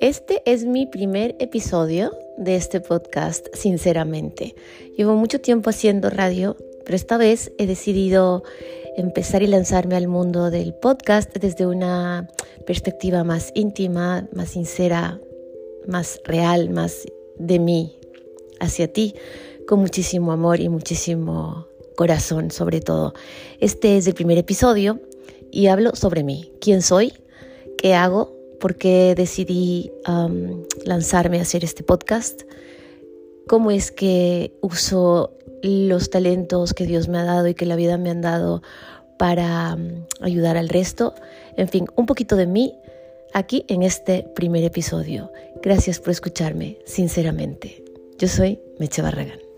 Este es mi primer episodio de este podcast, sinceramente. Llevo mucho tiempo haciendo radio, pero esta vez he decidido empezar y lanzarme al mundo del podcast desde una perspectiva más íntima, más sincera, más real, más de mí hacia ti, con muchísimo amor y muchísimo corazón sobre todo. Este es el primer episodio y hablo sobre mí, quién soy, qué hago, por qué decidí lanzarme a hacer este podcast, cómo es que uso los talentos que Dios me ha dado y que la vida me han dado para ayudar al resto. En fin, un poquito de mí aquí en este primer episodio. Gracias por escucharme, sinceramente. Yo soy Meche Barragán.